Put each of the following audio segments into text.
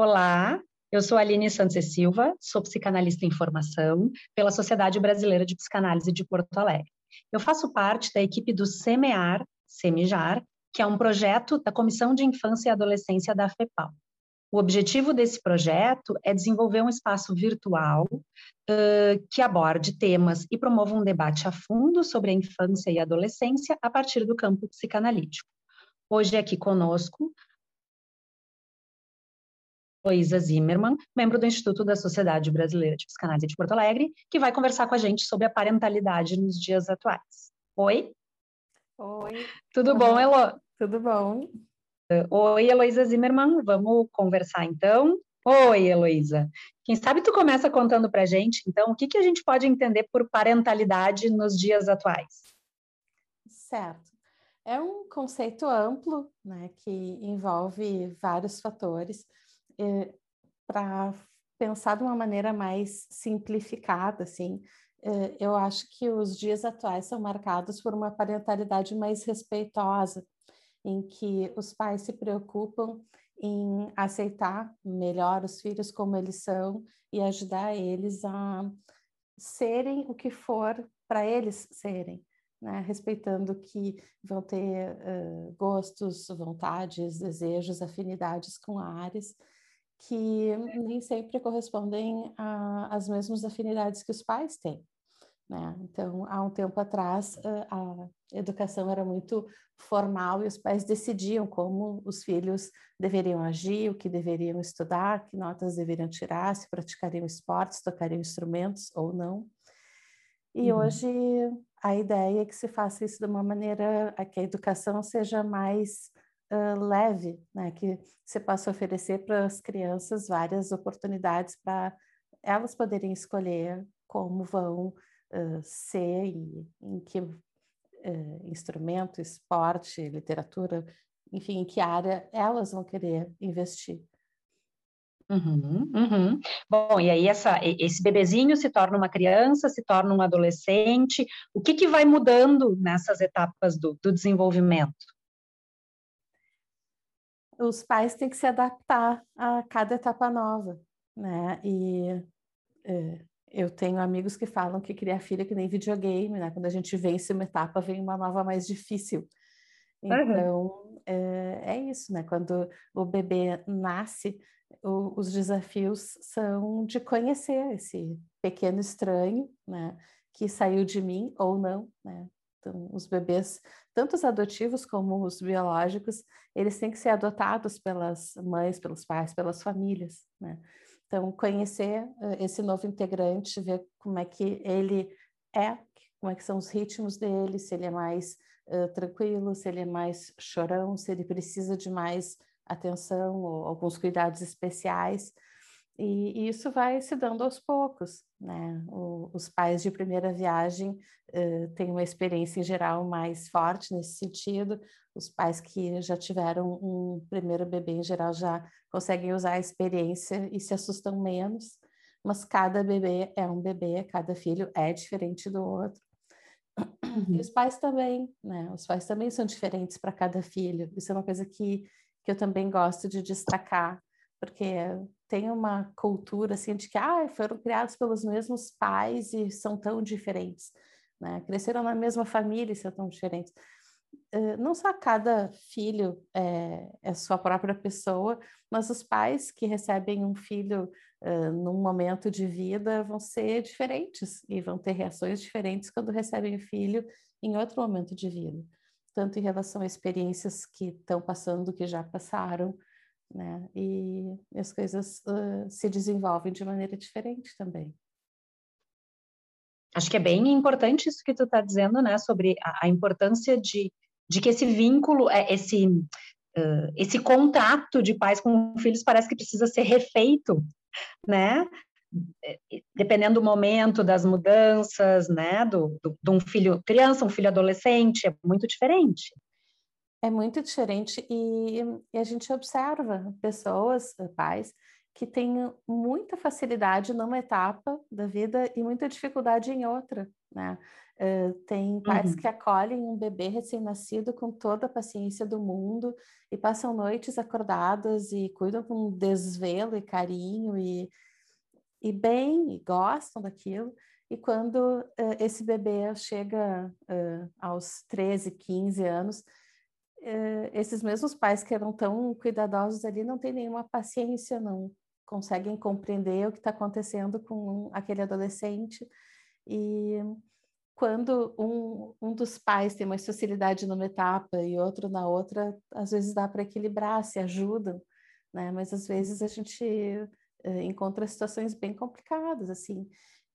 Olá, eu sou Aline Santos Silva, sou psicanalista em formação pela Sociedade Brasileira de Psicanálise de Porto Alegre. Eu faço parte da equipe do SEMEAR, SEMIJAR, que é um projeto da Comissão de Infância e Adolescência da FEPAL. O objetivo desse projeto é desenvolver um espaço virtual uh, que aborde temas e promova um debate a fundo sobre a infância e adolescência a partir do campo psicanalítico. Hoje aqui conosco Luísa Zimmermann, membro do Instituto da Sociedade Brasileira de Psicanálise de Porto Alegre, que vai conversar com a gente sobre a parentalidade nos dias atuais. Oi? Oi. Tudo bom, Elo? Tudo bom. Oi, Heloísa Zimmermann, vamos conversar então? Oi, Heloísa. Quem sabe tu começa contando para a gente, então, o que, que a gente pode entender por parentalidade nos dias atuais? Certo. É um conceito amplo, né, que envolve vários fatores eh, para pensar de uma maneira mais simplificada, assim, eh, eu acho que os dias atuais são marcados por uma parentalidade mais respeitosa, em que os pais se preocupam em aceitar melhor os filhos como eles são e ajudar eles a serem o que for para eles serem, né? respeitando que vão ter uh, gostos, vontades, desejos, afinidades com Ares, que nem sempre correspondem às mesmas afinidades que os pais têm. Né? Então, há um tempo atrás, a educação era muito formal e os pais decidiam como os filhos deveriam agir, o que deveriam estudar, que notas deveriam tirar, se praticariam esportes, tocariam instrumentos ou não. E uhum. hoje a ideia é que se faça isso de uma maneira a que a educação seja mais uh, leve, né? que você possa oferecer para as crianças várias oportunidades para elas poderem escolher como vão uh, ser e em que uh, instrumento, esporte, literatura, enfim, em que área elas vão querer investir. Uhum, uhum. Bom, e aí essa, esse bebezinho se torna uma criança, se torna um adolescente. O que, que vai mudando nessas etapas do, do desenvolvimento? Os pais têm que se adaptar a cada etapa nova, né? E é, eu tenho amigos que falam que criar filho é que nem videogame, né? Quando a gente vence uma etapa, vem uma nova mais difícil. Então, uhum. é, é, isso, né? Quando o bebê nasce, o, os desafios são de conhecer esse pequeno estranho, né? Que saiu de mim ou não, né? Então, os bebês, tanto os adotivos como os biológicos, eles têm que ser adotados pelas mães, pelos pais, pelas famílias, né? Então, conhecer uh, esse novo integrante, ver como é que ele é, como é que são os ritmos dele, se ele é mais uh, tranquilo, se ele é mais chorão, se ele precisa de mais atenção ou alguns cuidados especiais. E, e isso vai se dando aos poucos, né? O, os pais de primeira viagem uh, têm uma experiência em geral mais forte nesse sentido. Os pais que já tiveram um primeiro bebê em geral já conseguem usar a experiência e se assustam menos. Mas cada bebê é um bebê, cada filho é diferente do outro. E uhum. os pais também, né? Os pais também são diferentes para cada filho. Isso é uma coisa que, que eu também gosto de destacar, porque tem uma cultura assim de que ah, foram criados pelos mesmos pais e são tão diferentes, né? Cresceram na mesma família e são tão diferentes. Uh, não só cada filho é, é, sua própria pessoa, mas os pais que recebem um filho uh, num momento de vida vão ser diferentes e vão ter reações diferentes quando recebem o filho em outro momento de vida, tanto em relação a experiências que estão passando, que já passaram, né? E as coisas uh, se desenvolvem de maneira diferente também. Acho que é bem importante isso que tu está dizendo, né, sobre a, a, importância de, de que esse vínculo, é, esse, uh, esse contato de pais com filhos parece que precisa ser refeito, né, é, dependendo do momento, das mudanças, né, do, do, de um filho criança, um filho adolescente, é muito diferente. É muito diferente e, e a gente observa pessoas, pais, que têm muita facilidade numa etapa da vida e muita dificuldade em outra, né? Uh, tem pais uhum. que acolhem um bebê recém-nascido com toda a paciência do mundo e passam noites acordadas e cuidam com desvelo e carinho e, e bem, e gostam daquilo. E quando uh, esse bebê chega uh, aos 13, 15 anos, esses mesmos pais que eram tão cuidadosos ali não têm nenhuma paciência, não conseguem compreender o que está acontecendo com aquele adolescente. E quando um, um dos pais tem mais facilidade numa etapa e outro na outra, às vezes dá para equilibrar, se ajudam, né? Mas às vezes a gente uh, encontra situações bem complicadas, assim.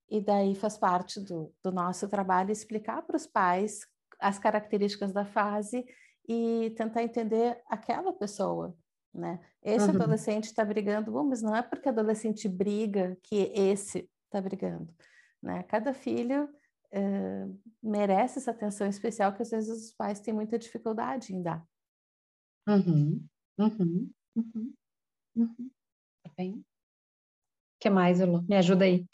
E daí faz parte do, do nosso trabalho explicar para os pais as características da fase e tentar entender aquela pessoa, né? Esse uhum. adolescente está brigando, bom, mas não é porque adolescente briga que esse está brigando, né? Cada filho uh, merece essa atenção especial que às vezes os pais têm muita dificuldade em dar. Uhum, uhum, uhum, uhum. Tá bem. O que mais, Elu? Me ajuda aí.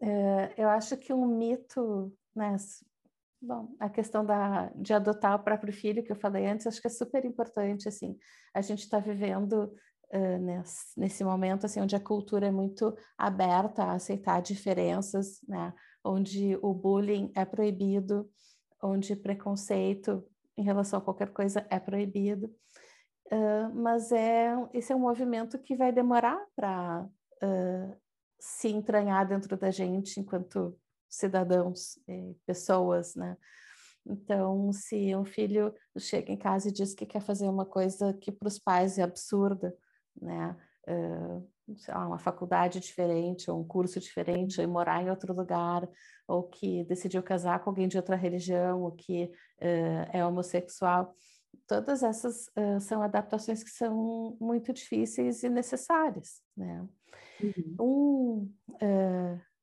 uh, eu acho que um mito, né? Bom, a questão da, de adotar o próprio filho, que eu falei antes, acho que é super importante, assim. A gente está vivendo uh, nesse, nesse, momento assim onde a cultura é muito aberta a aceitar diferenças, né? Onde o bullying é proibido, onde preconceito em relação a qualquer coisa é proibido. Uh, mas é esse é um movimento que vai demorar para uh, se entranhar dentro da gente enquanto cidadãos, e pessoas, né? Então, se um filho chega em casa e diz que quer fazer uma coisa que para os pais é absurda, né? Uh, lá, uma faculdade diferente, ou um curso diferente, ou morar em outro lugar, ou que decidiu casar com alguém de outra religião, ou que uh, é homossexual. Todas essas uh, são adaptações que são muito difíceis e necessárias, né? Uhum. Um,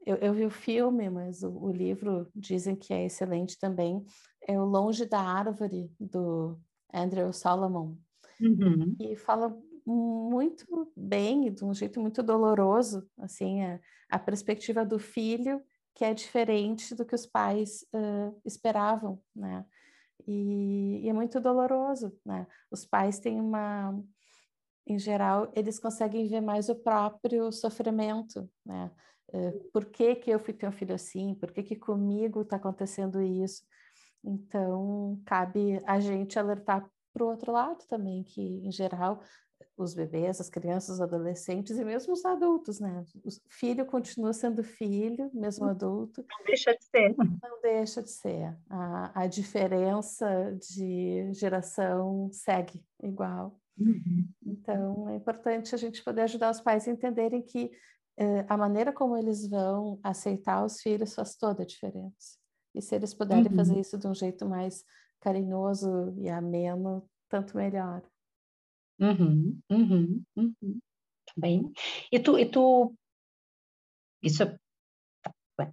eu, eu, vi o filme, mas o, o livro dizem que é excelente também. É o Longe da Árvore, do Andrew Solomon. Uhum. E fala muito bem e de um jeito muito doloroso, assim, a, a perspectiva do filho que é diferente do que os pais uh, esperavam, né? E, e, é muito doloroso, né? Os pais têm uma, em geral, eles conseguem ver mais o próprio sofrimento, né? Uh, por que que eu fui ter um filho assim? Por que que comigo está acontecendo isso? Então, cabe a gente alertar para o outro lado também, que, em geral, os bebês, as crianças, os adolescentes e mesmo os adultos, né? O filho continua sendo filho, mesmo uhum. adulto. Não deixa de ser. Não deixa de ser. A, a diferença de geração segue igual. Uhum. Então, é importante a gente poder ajudar os pais a entenderem que eh, a maneira como eles vão aceitar os filhos faz toda a diferença. E se eles puderem uhum. fazer isso de um jeito mais carinhoso e ameno, tanto melhor. Uhum, uhum, uhum. Tá bem. E tu, e tu, isso, tá,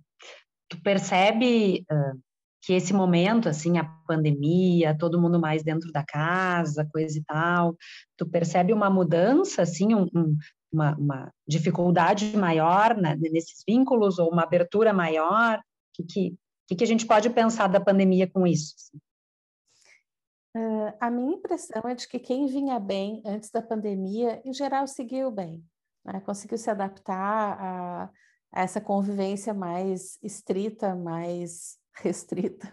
tu percebe uh, que esse momento, assim, a pandemia, todo mundo mais dentro da casa, coisa e tal, tu percebe uma mudança, assim, um, um, uma, uma, dificuldade maior né, nesses vínculos ou uma abertura maior? O que, que, que a gente pode pensar da pandemia com isso? Uh, a minha impressão é de que quem vinha bem antes da pandemia, em geral, seguiu bem, né? conseguiu se adaptar a, a, essa convivência mais estrita, mais restrita,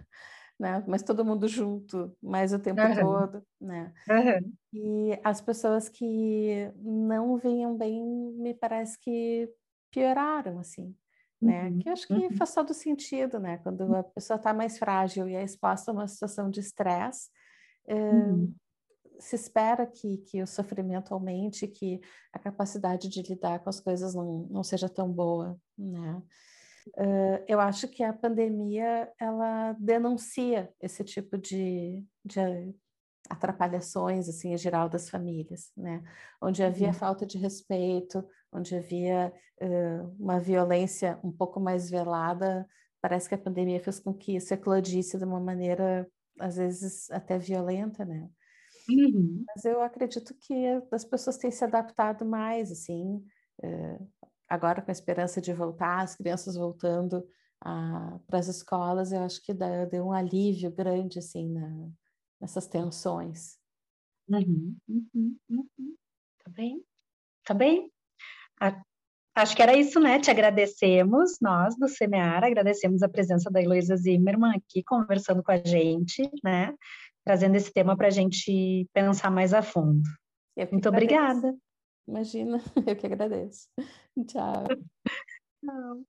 né? mas todo mundo junto, mais o tempo uhum. todo. Né? Uhum. E as pessoas que não vinham bem, me parece que pioraram, assim. Né? Uhum. Que eu acho que uhum. faz todo sentido, né? Quando a pessoa está mais frágil e é exposta a uma situação de estresse, Uhum. Se espera que, que o sofrimento aumente, que a capacidade de lidar com as coisas não, não seja tão boa, né? Uh, eu acho que a pandemia ela denuncia esse tipo de, de atrapalhações assim em geral das famílias, né? Onde havia uhum. falta de respeito, onde havia uh, uma violência um pouco mais velada, parece que a pandemia fez com que isso eclodisse de uma maneira às vezes até violenta, né? Uhum. Mas eu acredito que as pessoas têm se adaptado mais, assim, é, agora com a esperança de voltar, as crianças voltando para as escolas, eu acho que dá, deu um alívio grande assim na, nessas tensões. Uhum, uhum, uhum. Tá bem, tá bem. A, acho que era isso, né? Te agradecemos, nós do Semear, agradecemos a presença da Heloísa Zimmermann aqui conversando com a gente, né? Trazendo esse tema para a gente pensar mais a fundo. Muito obrigada. Imagina, eu que agradeço. Tchau. Tchau.